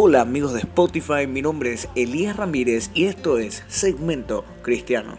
Hola amigos de Spotify, mi nombre es Elías Ramírez y esto es Segmento Cristiano.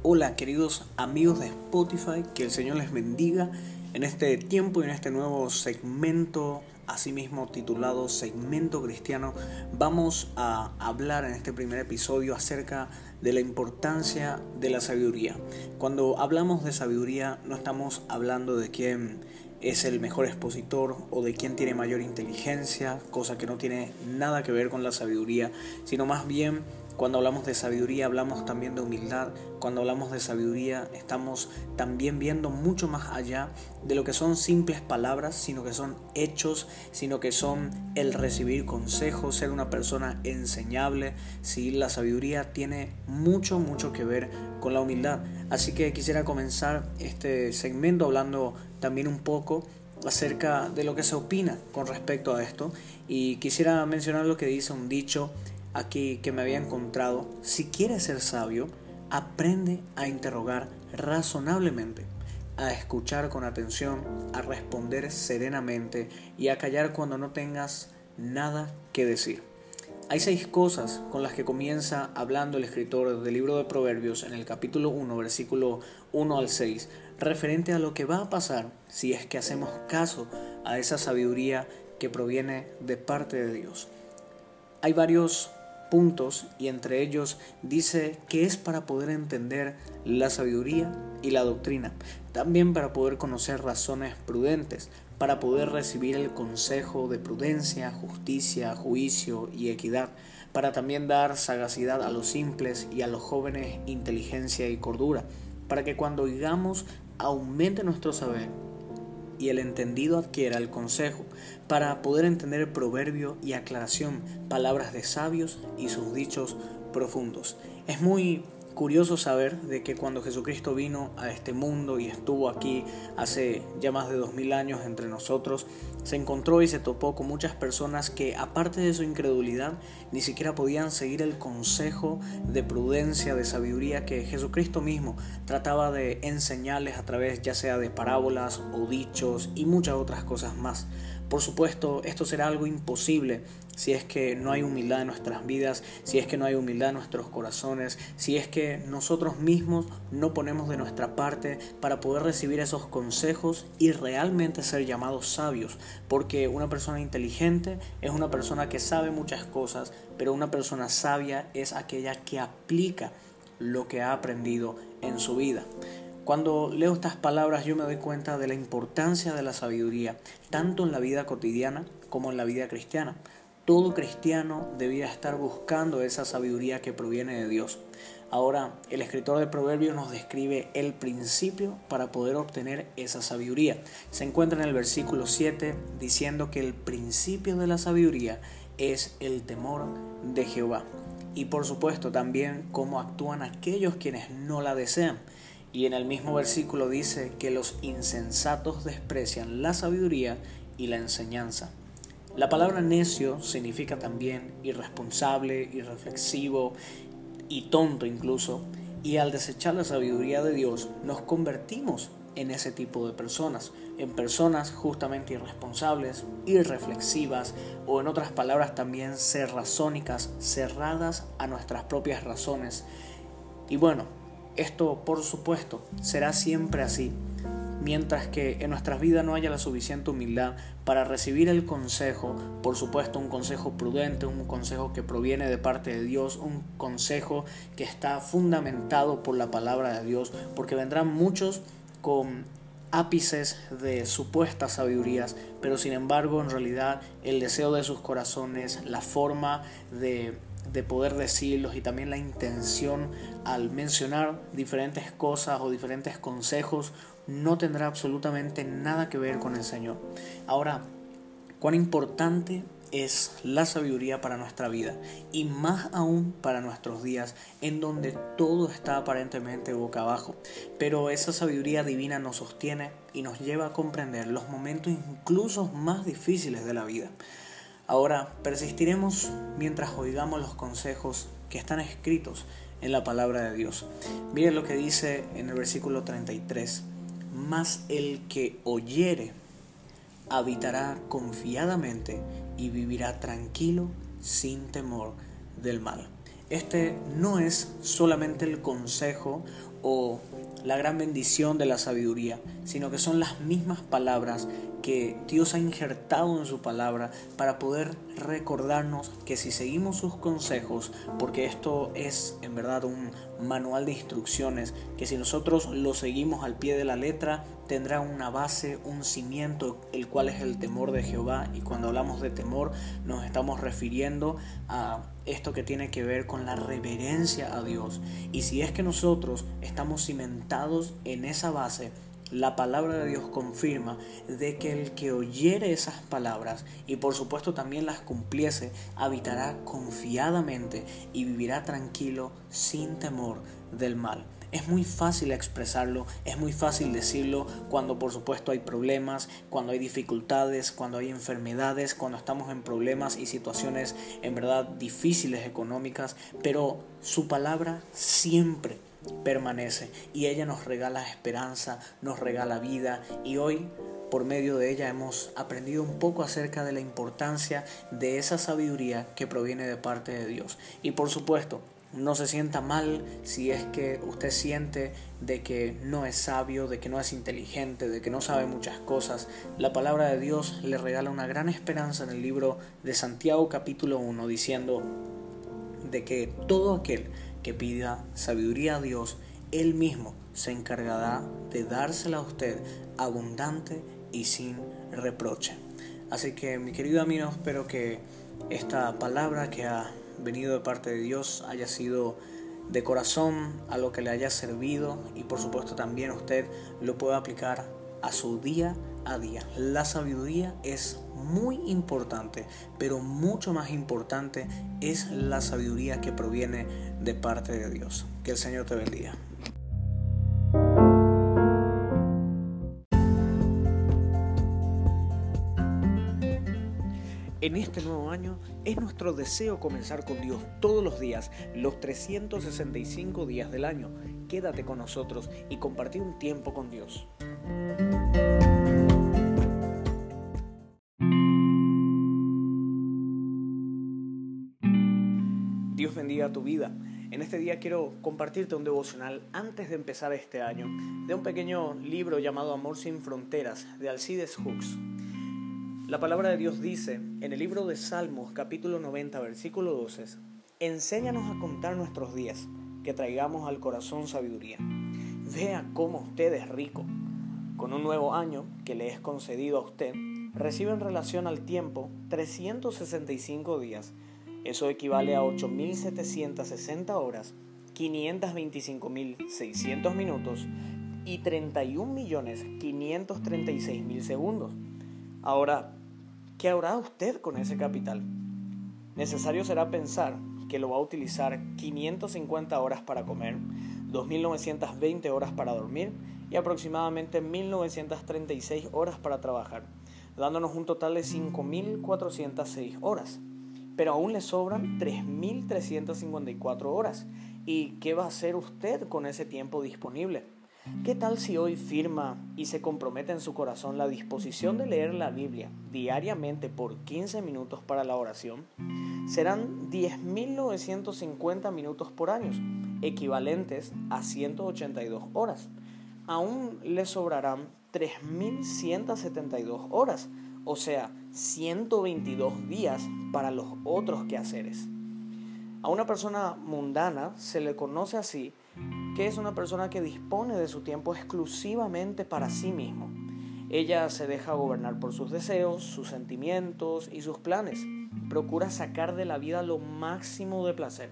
Hola queridos amigos de Spotify, que el Señor les bendiga en este tiempo y en este nuevo segmento asimismo titulado Segmento Cristiano, vamos a hablar en este primer episodio acerca de la importancia de la sabiduría. Cuando hablamos de sabiduría no estamos hablando de quién es el mejor expositor o de quién tiene mayor inteligencia, cosa que no tiene nada que ver con la sabiduría, sino más bien cuando hablamos de sabiduría hablamos también de humildad. Cuando hablamos de sabiduría estamos también viendo mucho más allá de lo que son simples palabras, sino que son hechos, sino que son el recibir consejos, ser una persona enseñable. Sí, la sabiduría tiene mucho, mucho que ver con la humildad. Así que quisiera comenzar este segmento hablando también un poco acerca de lo que se opina con respecto a esto y quisiera mencionar lo que dice un dicho aquí que me había encontrado, si quieres ser sabio, aprende a interrogar razonablemente, a escuchar con atención, a responder serenamente y a callar cuando no tengas nada que decir. Hay seis cosas con las que comienza hablando el escritor del libro de Proverbios en el capítulo 1, versículo 1 al 6, referente a lo que va a pasar si es que hacemos caso a esa sabiduría que proviene de parte de Dios. Hay varios puntos y entre ellos dice que es para poder entender la sabiduría y la doctrina, también para poder conocer razones prudentes, para poder recibir el consejo de prudencia, justicia, juicio y equidad, para también dar sagacidad a los simples y a los jóvenes inteligencia y cordura, para que cuando oigamos aumente nuestro saber y el entendido adquiera el consejo, para poder entender el proverbio y aclaración, palabras de sabios y sus dichos profundos. Es muy curioso saber de que cuando Jesucristo vino a este mundo y estuvo aquí hace ya más de dos mil años entre nosotros, se encontró y se topó con muchas personas que aparte de su incredulidad ni siquiera podían seguir el consejo de prudencia, de sabiduría que Jesucristo mismo trataba de enseñarles a través ya sea de parábolas o dichos y muchas otras cosas más. Por supuesto, esto será algo imposible si es que no hay humildad en nuestras vidas, si es que no hay humildad en nuestros corazones, si es que nosotros mismos no ponemos de nuestra parte para poder recibir esos consejos y realmente ser llamados sabios, porque una persona inteligente es una persona que sabe muchas cosas, pero una persona sabia es aquella que aplica lo que ha aprendido en su vida. Cuando leo estas palabras yo me doy cuenta de la importancia de la sabiduría, tanto en la vida cotidiana como en la vida cristiana. Todo cristiano debía estar buscando esa sabiduría que proviene de Dios. Ahora, el escritor de Proverbios nos describe el principio para poder obtener esa sabiduría. Se encuentra en el versículo 7 diciendo que el principio de la sabiduría es el temor de Jehová. Y por supuesto también cómo actúan aquellos quienes no la desean. Y en el mismo versículo dice que los insensatos desprecian la sabiduría y la enseñanza. La palabra necio significa también irresponsable, irreflexivo y tonto incluso. Y al desechar la sabiduría de Dios nos convertimos en ese tipo de personas, en personas justamente irresponsables, irreflexivas o en otras palabras también cerrazónicas, cerradas a nuestras propias razones. Y bueno, esto, por supuesto, será siempre así, mientras que en nuestras vidas no haya la suficiente humildad para recibir el consejo, por supuesto un consejo prudente, un consejo que proviene de parte de Dios, un consejo que está fundamentado por la palabra de Dios, porque vendrán muchos con ápices de supuestas sabidurías, pero sin embargo en realidad el deseo de sus corazones, la forma de de poder decirlos y también la intención al mencionar diferentes cosas o diferentes consejos no tendrá absolutamente nada que ver con el Señor. Ahora, cuán importante es la sabiduría para nuestra vida y más aún para nuestros días en donde todo está aparentemente boca abajo. Pero esa sabiduría divina nos sostiene y nos lleva a comprender los momentos incluso más difíciles de la vida. Ahora persistiremos mientras oigamos los consejos que están escritos en la palabra de Dios. Miren lo que dice en el versículo 33. Mas el que oyere habitará confiadamente y vivirá tranquilo sin temor del mal. Este no es solamente el consejo o la gran bendición de la sabiduría, sino que son las mismas palabras que Dios ha injertado en su palabra para poder recordarnos que si seguimos sus consejos, porque esto es en verdad un manual de instrucciones, que si nosotros lo seguimos al pie de la letra, tendrá una base, un cimiento, el cual es el temor de Jehová. Y cuando hablamos de temor, nos estamos refiriendo a esto que tiene que ver con la reverencia a Dios. Y si es que nosotros estamos cimentados en esa base, la palabra de Dios confirma de que el que oyere esas palabras y por supuesto también las cumpliese, habitará confiadamente y vivirá tranquilo sin temor del mal. Es muy fácil expresarlo, es muy fácil decirlo cuando por supuesto hay problemas, cuando hay dificultades, cuando hay enfermedades, cuando estamos en problemas y situaciones en verdad difíciles económicas, pero su palabra siempre permanece y ella nos regala esperanza, nos regala vida y hoy por medio de ella hemos aprendido un poco acerca de la importancia de esa sabiduría que proviene de parte de Dios. Y por supuesto, no se sienta mal si es que usted siente de que no es sabio, de que no es inteligente, de que no sabe muchas cosas. La palabra de Dios le regala una gran esperanza en el libro de Santiago capítulo 1 diciendo de que todo aquel que pida sabiduría a Dios, Él mismo se encargará de dársela a usted abundante y sin reproche. Así que mi querido amigo, espero que esta palabra que ha venido de parte de Dios haya sido de corazón, a lo que le haya servido y por supuesto también usted lo pueda aplicar a su día a día. La sabiduría es muy importante, pero mucho más importante es la sabiduría que proviene de parte de Dios. Que el Señor te bendiga. En este nuevo año es nuestro deseo comenzar con Dios todos los días, los 365 días del año. Quédate con nosotros y compartir un tiempo con Dios. En este día quiero compartirte un devocional antes de empezar este año de un pequeño libro llamado Amor sin Fronteras de Alcides Hooks. La palabra de Dios dice en el libro de Salmos capítulo 90 versículo 12, enséñanos a contar nuestros días, que traigamos al corazón sabiduría. Vea cómo usted es rico. Con un nuevo año que le es concedido a usted, recibe en relación al tiempo 365 días eso equivale a 8.760 horas, 525.600 minutos y 31.536.000 segundos. Ahora, ¿qué hará usted con ese capital? Necesario será pensar que lo va a utilizar 550 horas para comer, 2.920 horas para dormir y aproximadamente 1.936 horas para trabajar, dándonos un total de 5.406 horas pero aún le sobran 3.354 horas. ¿Y qué va a hacer usted con ese tiempo disponible? ¿Qué tal si hoy firma y se compromete en su corazón la disposición de leer la Biblia diariamente por 15 minutos para la oración? Serán 10.950 minutos por año, equivalentes a 182 horas. Aún le sobrarán 3.172 horas, o sea, 122 días para los otros quehaceres. A una persona mundana se le conoce así, que es una persona que dispone de su tiempo exclusivamente para sí mismo. Ella se deja gobernar por sus deseos, sus sentimientos y sus planes. Procura sacar de la vida lo máximo de placer.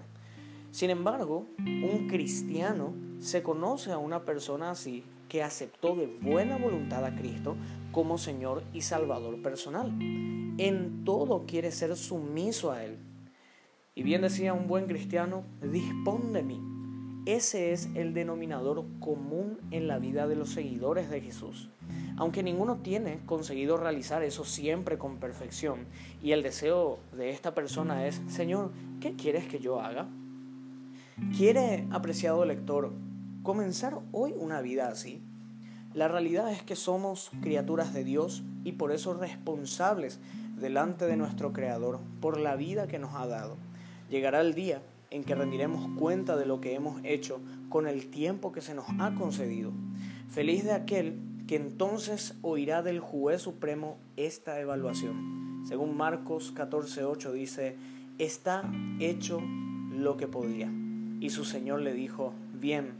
Sin embargo, un cristiano se conoce a una persona así que aceptó de buena voluntad a Cristo como Señor y Salvador personal. En todo quiere ser sumiso a Él. Y bien decía un buen cristiano, dispón de mí. Ese es el denominador común en la vida de los seguidores de Jesús. Aunque ninguno tiene conseguido realizar eso siempre con perfección, y el deseo de esta persona es, Señor, ¿qué quieres que yo haga? ¿Quiere, apreciado lector, comenzar hoy una vida así? La realidad es que somos criaturas de Dios y por eso responsables delante de nuestro Creador por la vida que nos ha dado. Llegará el día en que rendiremos cuenta de lo que hemos hecho con el tiempo que se nos ha concedido. Feliz de aquel que entonces oirá del juez supremo esta evaluación. Según Marcos 14:8 dice, está hecho lo que podía. Y su Señor le dijo, bien,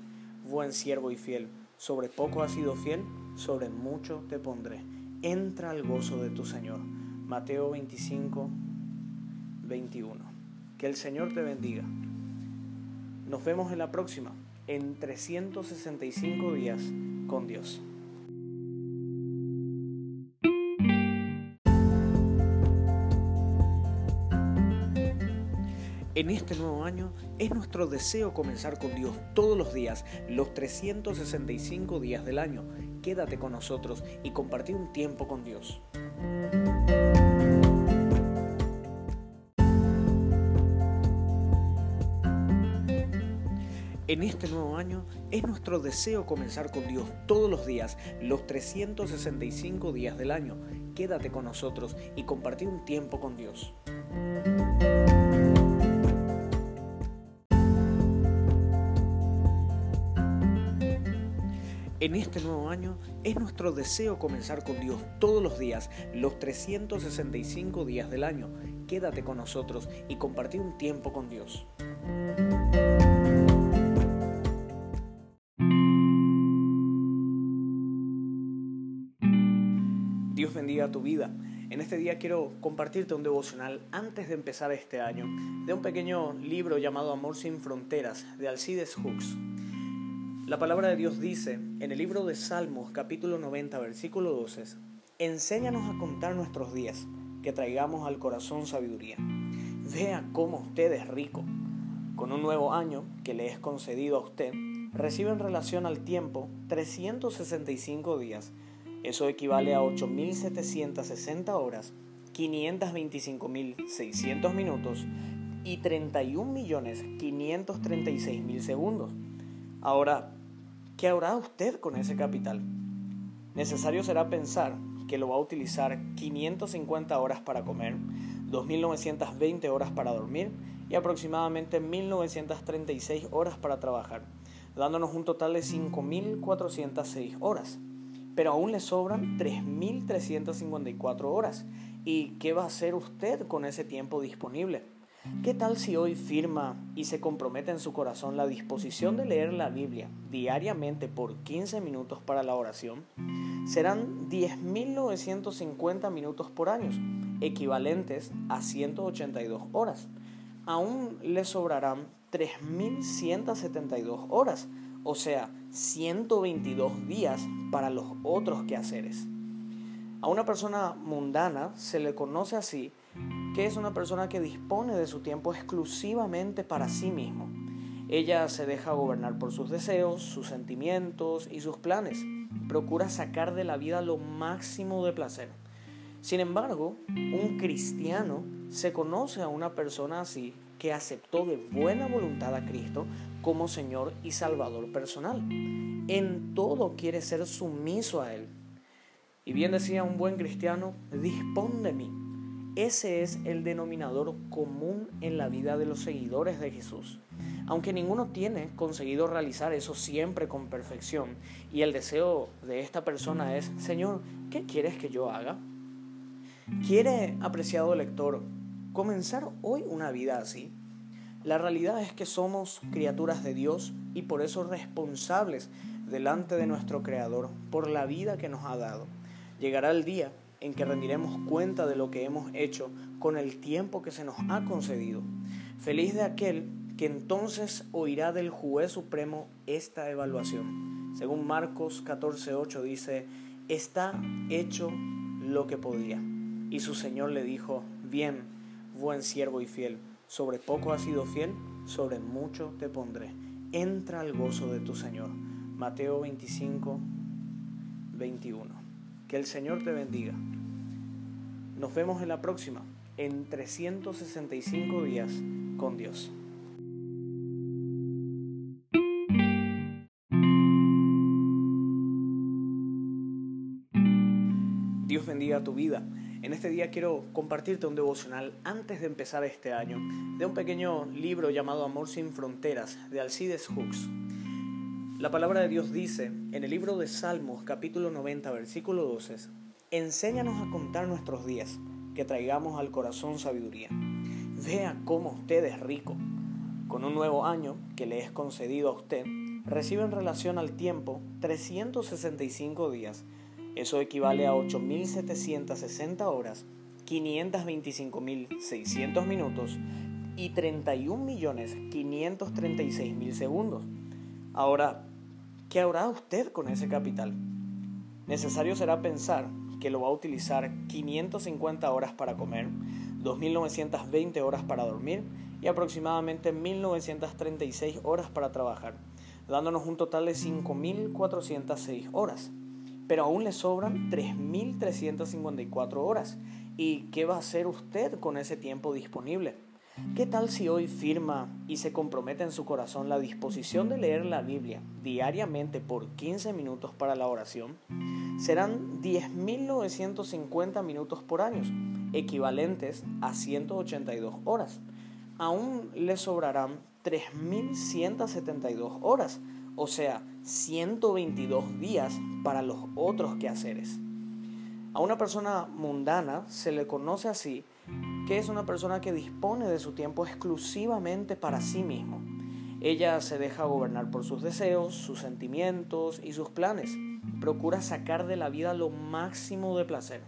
buen siervo y fiel, sobre poco has sido fiel, sobre mucho te pondré. Entra al gozo de tu Señor. Mateo 25, 21. Que el Señor te bendiga. Nos vemos en la próxima, en 365 días con Dios. En este nuevo año es nuestro deseo comenzar con Dios todos los días, los 365 días del año. Quédate con nosotros y compartí un tiempo con Dios. En este nuevo año es nuestro deseo comenzar con Dios todos los días, los 365 días del año. Quédate con nosotros y compartí un tiempo con Dios. En este nuevo año es nuestro deseo comenzar con Dios todos los días, los 365 días del año. Quédate con nosotros y compartí un tiempo con Dios. Dios bendiga tu vida. En este día quiero compartirte un devocional antes de empezar este año de un pequeño libro llamado Amor sin Fronteras de Alcides Hooks. La palabra de Dios dice en el libro de Salmos capítulo 90 versículo 12, enséñanos a contar nuestros días, que traigamos al corazón sabiduría. Vea cómo usted es rico. Con un nuevo año que le es concedido a usted, recibe en relación al tiempo 365 días. Eso equivale a 8.760 horas, 525.600 minutos y 31.536.000 segundos. Ahora, ¿Qué hará usted con ese capital? Necesario será pensar que lo va a utilizar 550 horas para comer, 2.920 horas para dormir y aproximadamente 1.936 horas para trabajar, dándonos un total de 5.406 horas. Pero aún le sobran 3.354 horas. ¿Y qué va a hacer usted con ese tiempo disponible? ¿Qué tal si hoy firma y se compromete en su corazón la disposición de leer la Biblia diariamente por 15 minutos para la oración? Serán 10.950 minutos por año, equivalentes a 182 horas. Aún le sobrarán 3.172 horas, o sea, 122 días para los otros quehaceres. A una persona mundana se le conoce así que es una persona que dispone de su tiempo exclusivamente para sí mismo. Ella se deja gobernar por sus deseos, sus sentimientos y sus planes. Procura sacar de la vida lo máximo de placer. Sin embargo, un cristiano se conoce a una persona así que aceptó de buena voluntad a Cristo como Señor y Salvador personal. En todo quiere ser sumiso a Él. Y bien decía un buen cristiano, dispón de mí ese es el denominador común en la vida de los seguidores de Jesús. Aunque ninguno tiene conseguido realizar eso siempre con perfección, y el deseo de esta persona es, Señor, ¿qué quieres que yo haga? ¿Quiere, apreciado lector, comenzar hoy una vida así? La realidad es que somos criaturas de Dios y por eso responsables delante de nuestro Creador por la vida que nos ha dado. Llegará el día en que rendiremos cuenta de lo que hemos hecho con el tiempo que se nos ha concedido. Feliz de aquel que entonces oirá del juez supremo esta evaluación. Según Marcos 14:8 dice, está hecho lo que podía. Y su Señor le dijo, bien, buen siervo y fiel, sobre poco has sido fiel, sobre mucho te pondré. Entra al gozo de tu Señor. Mateo 25, 21. Que el Señor te bendiga. Nos vemos en la próxima, en 365 días con Dios. Dios bendiga tu vida. En este día quiero compartirte un devocional antes de empezar este año de un pequeño libro llamado Amor sin Fronteras de Alcides Hooks. La palabra de Dios dice en el libro de Salmos capítulo 90 versículo 12, Enséñanos a contar nuestros días, que traigamos al corazón sabiduría. Vea cómo usted es rico. Con un nuevo año que le es concedido a usted, recibe en relación al tiempo 365 días eso equivale a 8.760 horas, 525.600 minutos y 31.536.000 segundos. Ahora, ¿qué hará usted con ese capital? Necesario será pensar que lo va a utilizar 550 horas para comer, 2.920 horas para dormir y aproximadamente 1.936 horas para trabajar, dándonos un total de 5.406 horas pero aún le sobran 3.354 horas. ¿Y qué va a hacer usted con ese tiempo disponible? ¿Qué tal si hoy firma y se compromete en su corazón la disposición de leer la Biblia diariamente por 15 minutos para la oración? Serán 10.950 minutos por año, equivalentes a 182 horas. Aún le sobrarán 3.172 horas, o sea, 122 días para los otros quehaceres. A una persona mundana se le conoce así, que es una persona que dispone de su tiempo exclusivamente para sí mismo. Ella se deja gobernar por sus deseos, sus sentimientos y sus planes. Procura sacar de la vida lo máximo de placer.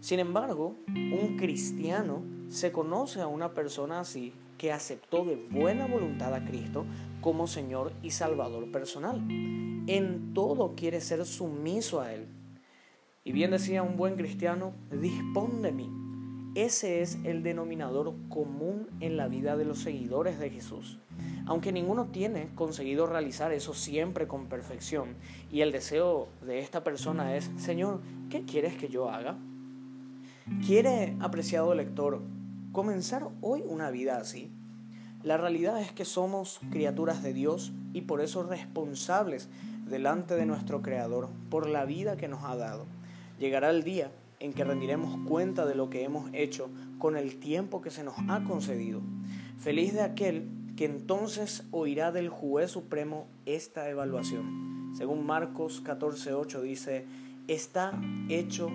Sin embargo, un cristiano se conoce a una persona así que aceptó de buena voluntad a Cristo como Señor y Salvador personal. En todo quiere ser sumiso a Él. Y bien decía un buen cristiano, dispón de mí. Ese es el denominador común en la vida de los seguidores de Jesús. Aunque ninguno tiene conseguido realizar eso siempre con perfección, y el deseo de esta persona es, Señor, ¿qué quieres que yo haga? ¿Quiere, apreciado lector, comenzar hoy una vida así? La realidad es que somos criaturas de Dios y por eso responsables delante de nuestro Creador por la vida que nos ha dado. Llegará el día en que rendiremos cuenta de lo que hemos hecho con el tiempo que se nos ha concedido. Feliz de aquel que entonces oirá del juez supremo esta evaluación. Según Marcos 14:8 dice, está hecho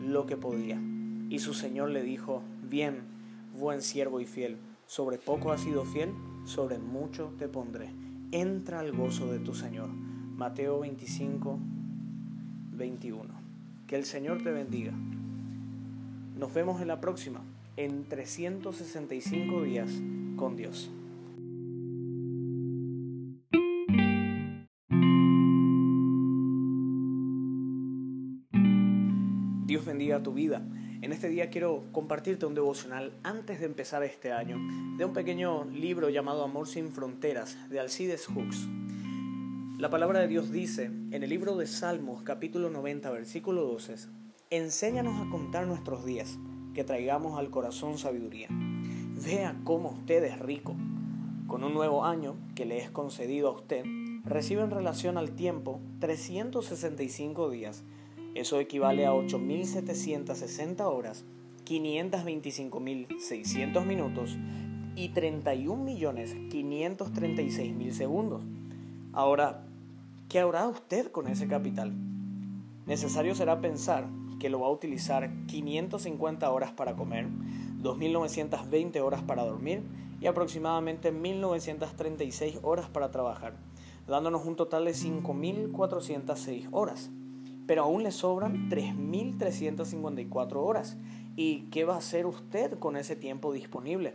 lo que podía. Y su Señor le dijo, bien, buen siervo y fiel sobre poco has sido fiel, sobre mucho te pondré. Entra al gozo de tu Señor. Mateo 25, 21. Que el Señor te bendiga. Nos vemos en la próxima, en 365 días con Dios. Dios bendiga tu vida. En este día quiero compartirte un devocional antes de empezar este año de un pequeño libro llamado Amor sin Fronteras de Alcides Hooks. La palabra de Dios dice en el libro de Salmos capítulo 90 versículo 12, Enséñanos a contar nuestros días, que traigamos al corazón sabiduría. Vea cómo usted es rico. Con un nuevo año que le es concedido a usted, recibe en relación al tiempo 365 días eso equivale a 8.760 horas, 525.600 minutos y 31.536.000 segundos. Ahora, ¿qué hará usted con ese capital? Necesario será pensar que lo va a utilizar 550 horas para comer, 2.920 horas para dormir y aproximadamente 1.936 horas para trabajar, dándonos un total de 5.406 horas pero aún le sobran 3.354 horas. ¿Y qué va a hacer usted con ese tiempo disponible?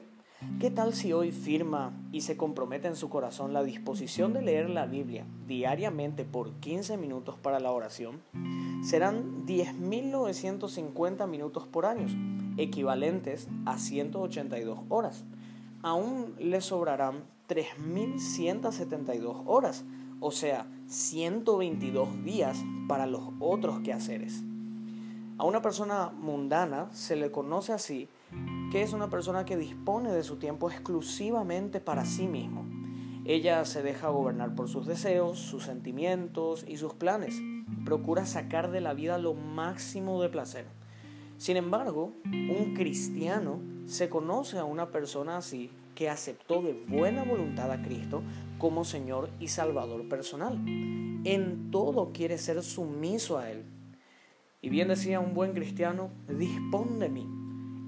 ¿Qué tal si hoy firma y se compromete en su corazón la disposición de leer la Biblia diariamente por 15 minutos para la oración? Serán 10.950 minutos por año, equivalentes a 182 horas. Aún le sobrarán 3.172 horas o sea, 122 días para los otros quehaceres. A una persona mundana se le conoce así, que es una persona que dispone de su tiempo exclusivamente para sí mismo. Ella se deja gobernar por sus deseos, sus sentimientos y sus planes. Procura sacar de la vida lo máximo de placer. Sin embargo, un cristiano se conoce a una persona así que aceptó de buena voluntad a Cristo como Señor y Salvador personal. En todo quiere ser sumiso a Él. Y bien decía un buen cristiano, dispón de mí.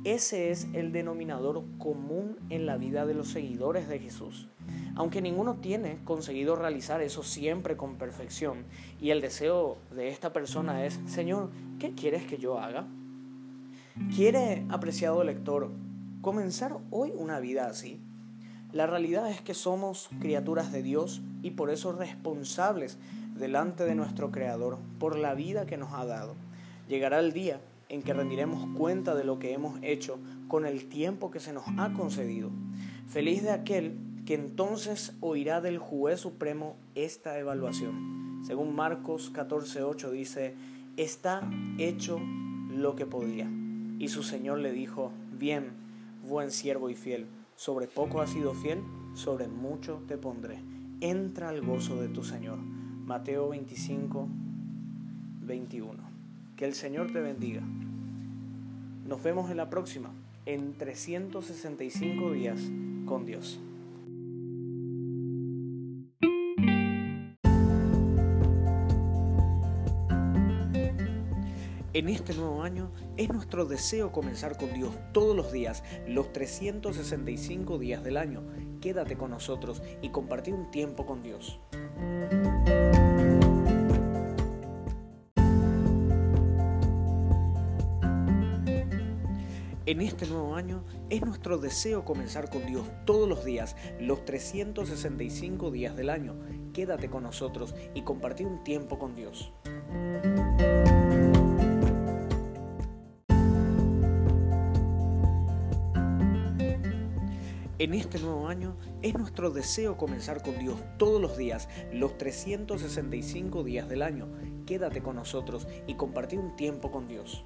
Ese es el denominador común en la vida de los seguidores de Jesús. Aunque ninguno tiene conseguido realizar eso siempre con perfección, y el deseo de esta persona es, Señor, ¿qué quieres que yo haga? ¿Quiere, apreciado lector, comenzar hoy una vida así? La realidad es que somos criaturas de Dios y por eso responsables delante de nuestro Creador por la vida que nos ha dado. Llegará el día en que rendiremos cuenta de lo que hemos hecho con el tiempo que se nos ha concedido. Feliz de aquel que entonces oirá del juez supremo esta evaluación. Según Marcos 14:8 dice, está hecho lo que podía. Y su Señor le dijo, bien, buen siervo y fiel, sobre poco has sido fiel, sobre mucho te pondré. Entra al gozo de tu Señor. Mateo 25, 21. Que el Señor te bendiga. Nos vemos en la próxima, en 365 días con Dios. En este nuevo año es nuestro deseo comenzar con Dios todos los días, los 365 días del año. Quédate con nosotros y compartir un tiempo con Dios. En este nuevo año es nuestro deseo comenzar con Dios todos los días, los 365 días del año. Quédate con nosotros y compartir un tiempo con Dios. En este nuevo año es nuestro deseo comenzar con Dios todos los días, los 365 días del año. Quédate con nosotros y compartir un tiempo con Dios.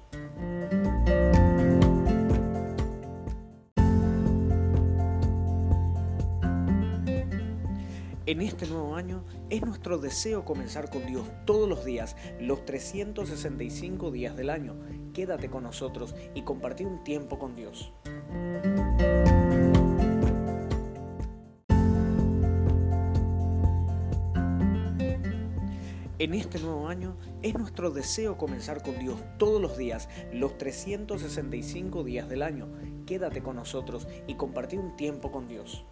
En este nuevo año es nuestro deseo comenzar con Dios todos los días, los 365 días del año. Quédate con nosotros y compartir un tiempo con Dios. En este nuevo año es nuestro deseo comenzar con Dios todos los días, los 365 días del año. Quédate con nosotros y compartir un tiempo con Dios.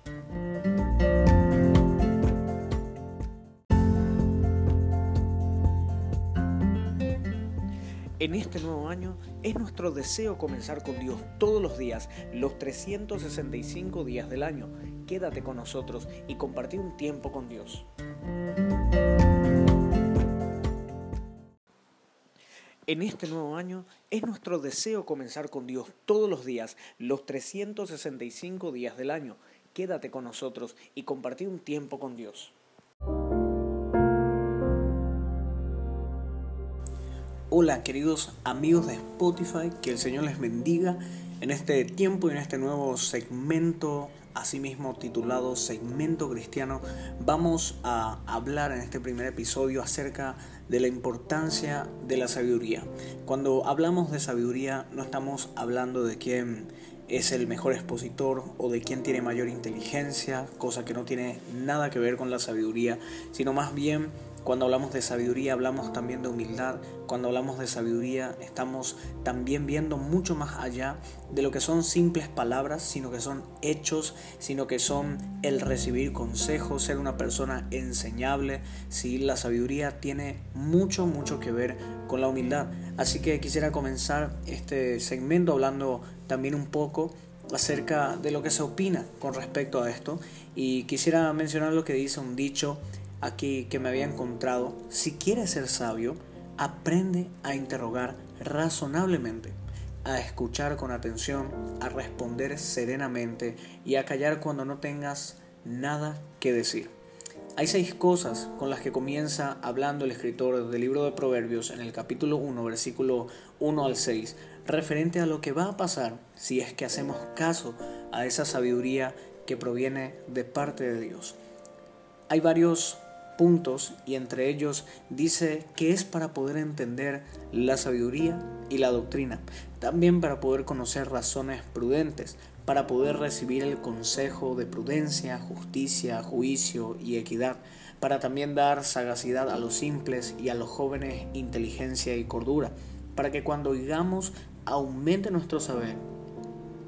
En este nuevo año es nuestro deseo comenzar con Dios todos los días, los 365 días del año. Quédate con nosotros y compartir un tiempo con Dios. En este nuevo año es nuestro deseo comenzar con Dios todos los días, los 365 días del año. Quédate con nosotros y compartir un tiempo con Dios. Hola queridos amigos de Spotify, que el Señor les bendiga en este tiempo y en este nuevo segmento asimismo titulado Segmento Cristiano, vamos a hablar en este primer episodio acerca de la importancia de la sabiduría. Cuando hablamos de sabiduría no estamos hablando de quién es el mejor expositor o de quién tiene mayor inteligencia, cosa que no tiene nada que ver con la sabiduría, sino más bien cuando hablamos de sabiduría hablamos también de humildad. Cuando hablamos de sabiduría estamos también viendo mucho más allá de lo que son simples palabras, sino que son hechos, sino que son el recibir consejos, ser una persona enseñable. Sí, la sabiduría tiene mucho, mucho que ver con la humildad. Así que quisiera comenzar este segmento hablando también un poco acerca de lo que se opina con respecto a esto y quisiera mencionar lo que dice un dicho aquí que me había encontrado, si quieres ser sabio, aprende a interrogar razonablemente, a escuchar con atención, a responder serenamente y a callar cuando no tengas nada que decir. Hay seis cosas con las que comienza hablando el escritor del libro de Proverbios en el capítulo 1, versículo 1 al 6, referente a lo que va a pasar si es que hacemos caso a esa sabiduría que proviene de parte de Dios. Hay varios puntos y entre ellos dice que es para poder entender la sabiduría y la doctrina. también para poder conocer razones prudentes, para poder recibir el consejo de prudencia, justicia, juicio y equidad, para también dar sagacidad a los simples y a los jóvenes inteligencia y cordura, para que cuando oigamos aumente nuestro saber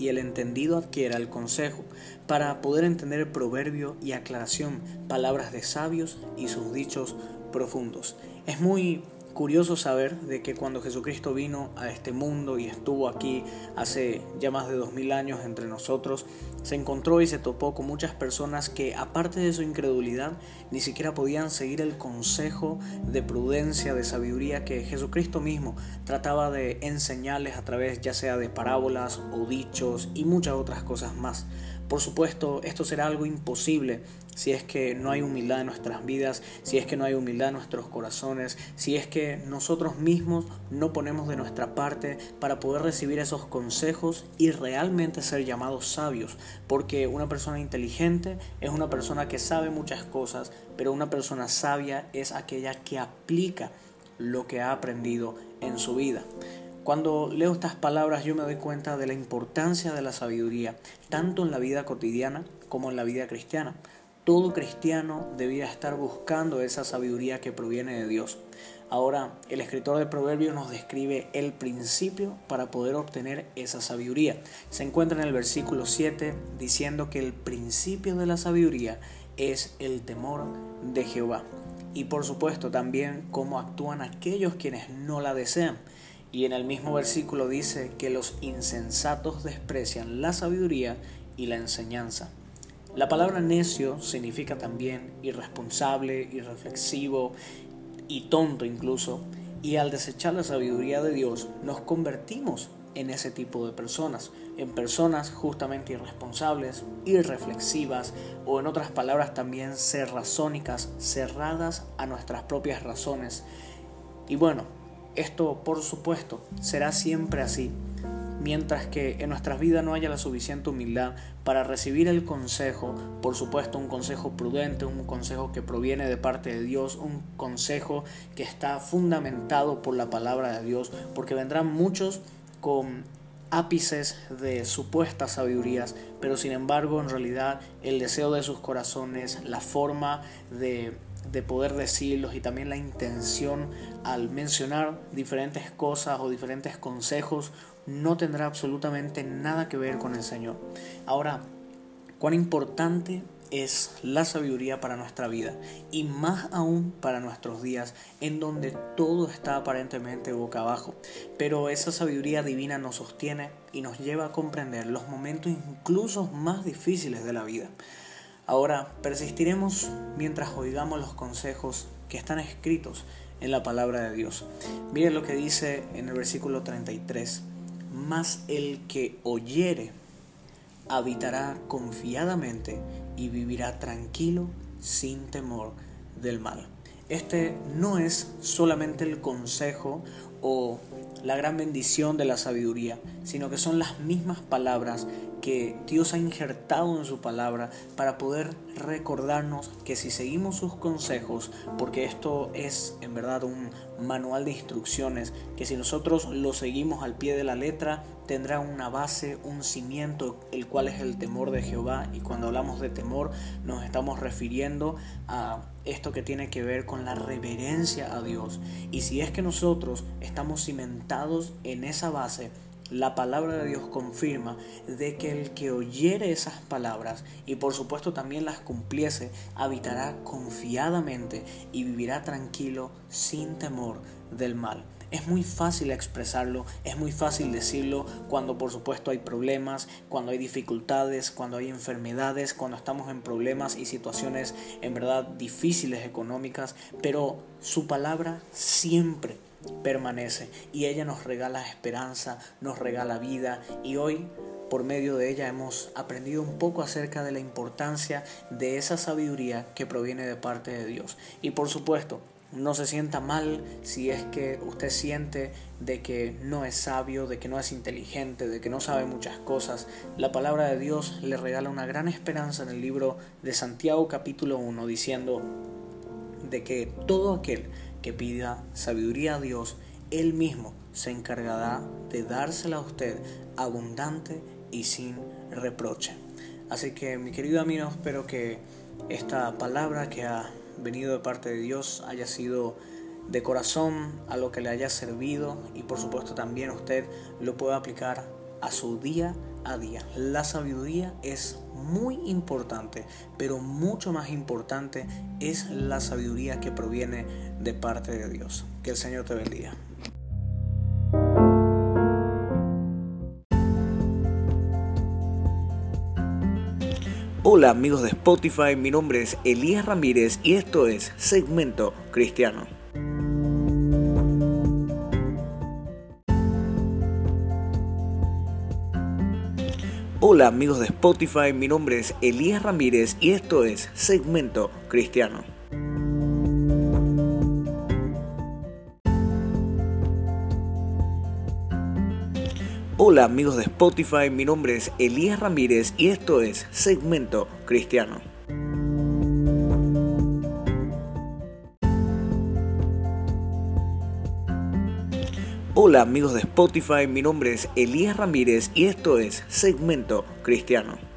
y el entendido adquiera el consejo, para poder entender el proverbio y aclaración, palabras de sabios y sus dichos profundos. Es muy curioso saber de que cuando Jesucristo vino a este mundo y estuvo aquí hace ya más de dos mil años entre nosotros, se encontró y se topó con muchas personas que aparte de su incredulidad ni siquiera podían seguir el consejo de prudencia, de sabiduría que Jesucristo mismo trataba de enseñarles a través ya sea de parábolas o dichos y muchas otras cosas más. Por supuesto, esto será algo imposible si es que no hay humildad en nuestras vidas, si es que no hay humildad en nuestros corazones, si es que nosotros mismos no ponemos de nuestra parte para poder recibir esos consejos y realmente ser llamados sabios, porque una persona inteligente es una persona que sabe muchas cosas, pero una persona sabia es aquella que aplica lo que ha aprendido en su vida. Cuando leo estas palabras yo me doy cuenta de la importancia de la sabiduría, tanto en la vida cotidiana como en la vida cristiana. Todo cristiano debía estar buscando esa sabiduría que proviene de Dios. Ahora, el escritor de Proverbios nos describe el principio para poder obtener esa sabiduría. Se encuentra en el versículo 7 diciendo que el principio de la sabiduría es el temor de Jehová. Y por supuesto también cómo actúan aquellos quienes no la desean. Y en el mismo versículo dice que los insensatos desprecian la sabiduría y la enseñanza. La palabra necio significa también irresponsable, irreflexivo y tonto incluso. Y al desechar la sabiduría de Dios nos convertimos en ese tipo de personas, en personas justamente irresponsables, irreflexivas o en otras palabras también cerrazónicas, cerradas a nuestras propias razones. Y bueno, esto, por supuesto, será siempre así, mientras que en nuestras vidas no haya la suficiente humildad para recibir el consejo, por supuesto un consejo prudente, un consejo que proviene de parte de Dios, un consejo que está fundamentado por la palabra de Dios, porque vendrán muchos con ápices de supuestas sabidurías, pero sin embargo en realidad el deseo de sus corazones, la forma de de poder decirlos y también la intención al mencionar diferentes cosas o diferentes consejos no tendrá absolutamente nada que ver con el Señor. Ahora, cuán importante es la sabiduría para nuestra vida y más aún para nuestros días en donde todo está aparentemente boca abajo. Pero esa sabiduría divina nos sostiene y nos lleva a comprender los momentos incluso más difíciles de la vida. Ahora persistiremos mientras oigamos los consejos que están escritos en la palabra de Dios. Miren lo que dice en el versículo 33. Mas el que oyere habitará confiadamente y vivirá tranquilo sin temor del mal. Este no es solamente el consejo o la gran bendición de la sabiduría, sino que son las mismas palabras que Dios ha injertado en su palabra para poder recordarnos que si seguimos sus consejos, porque esto es en verdad un manual de instrucciones, que si nosotros lo seguimos al pie de la letra, tendrá una base, un cimiento, el cual es el temor de Jehová. Y cuando hablamos de temor, nos estamos refiriendo a esto que tiene que ver con la reverencia a Dios. Y si es que nosotros estamos cimentados en esa base, la palabra de Dios confirma de que el que oyere esas palabras y por supuesto también las cumpliese, habitará confiadamente y vivirá tranquilo sin temor del mal. Es muy fácil expresarlo, es muy fácil decirlo cuando por supuesto hay problemas, cuando hay dificultades, cuando hay enfermedades, cuando estamos en problemas y situaciones en verdad difíciles económicas, pero su palabra siempre permanece y ella nos regala esperanza, nos regala vida y hoy por medio de ella hemos aprendido un poco acerca de la importancia de esa sabiduría que proviene de parte de Dios. Y por supuesto, no se sienta mal si es que usted siente de que no es sabio, de que no es inteligente, de que no sabe muchas cosas. La palabra de Dios le regala una gran esperanza en el libro de Santiago capítulo 1 diciendo de que todo aquel que pida sabiduría a Dios, Él mismo se encargará de dársela a usted abundante y sin reproche. Así que mi querido amigo, espero que esta palabra que ha venido de parte de Dios haya sido de corazón, a lo que le haya servido y por supuesto también usted lo pueda aplicar a su día a día. La sabiduría es muy importante, pero mucho más importante es la sabiduría que proviene de parte de Dios. Que el Señor te bendiga. Hola amigos de Spotify, mi nombre es Elías Ramírez y esto es Segmento Cristiano. Hola amigos de Spotify, mi nombre es Elías Ramírez y esto es Segmento Cristiano. Hola amigos de Spotify, mi nombre es Elías Ramírez y esto es Segmento Cristiano. Hola amigos de Spotify, mi nombre es Elías Ramírez y esto es Segmento Cristiano.